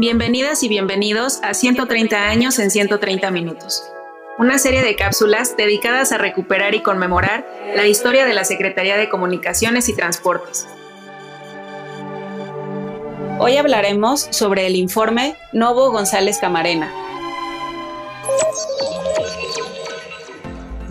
Bienvenidas y bienvenidos a 130 años en 130 minutos, una serie de cápsulas dedicadas a recuperar y conmemorar la historia de la Secretaría de Comunicaciones y Transportes. Hoy hablaremos sobre el informe Novo González Camarena.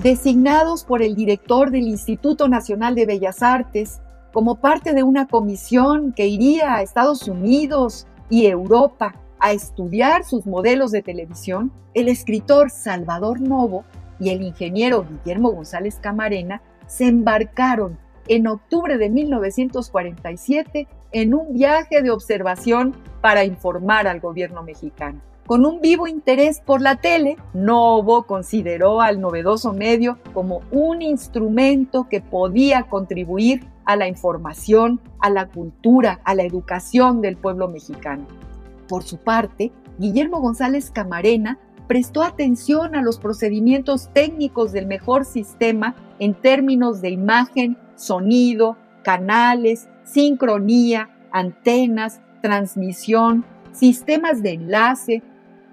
Designados por el director del Instituto Nacional de Bellas Artes como parte de una comisión que iría a Estados Unidos, y Europa a estudiar sus modelos de televisión, el escritor Salvador Novo y el ingeniero Guillermo González Camarena se embarcaron en octubre de 1947 en un viaje de observación para informar al gobierno mexicano. Con un vivo interés por la tele, Novo consideró al novedoso medio como un instrumento que podía contribuir a la información, a la cultura, a la educación del pueblo mexicano. Por su parte, Guillermo González Camarena prestó atención a los procedimientos técnicos del mejor sistema en términos de imagen, sonido, canales, sincronía, antenas, transmisión, sistemas de enlace,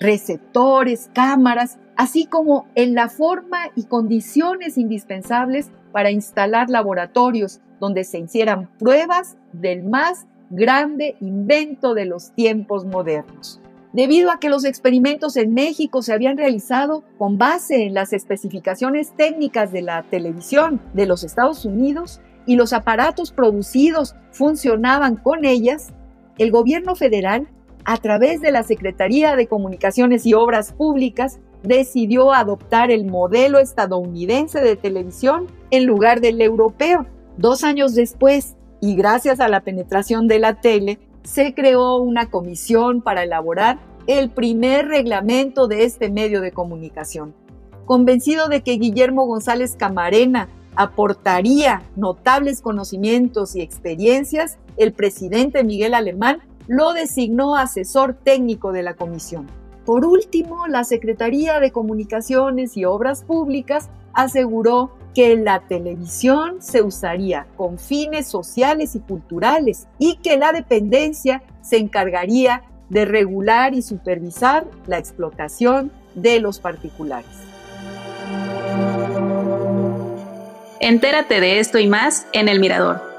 receptores, cámaras, así como en la forma y condiciones indispensables para instalar laboratorios donde se hicieran pruebas del más grande invento de los tiempos modernos. Debido a que los experimentos en México se habían realizado con base en las especificaciones técnicas de la televisión de los Estados Unidos y los aparatos producidos funcionaban con ellas, el gobierno federal, a través de la Secretaría de Comunicaciones y Obras Públicas, decidió adoptar el modelo estadounidense de televisión en lugar del europeo. Dos años después, y gracias a la penetración de la tele, se creó una comisión para elaborar el primer reglamento de este medio de comunicación. Convencido de que Guillermo González Camarena aportaría notables conocimientos y experiencias, el presidente Miguel Alemán lo designó asesor técnico de la comisión. Por último, la Secretaría de Comunicaciones y Obras Públicas aseguró que la televisión se usaría con fines sociales y culturales y que la dependencia se encargaría de regular y supervisar la explotación de los particulares. Entérate de esto y más en El Mirador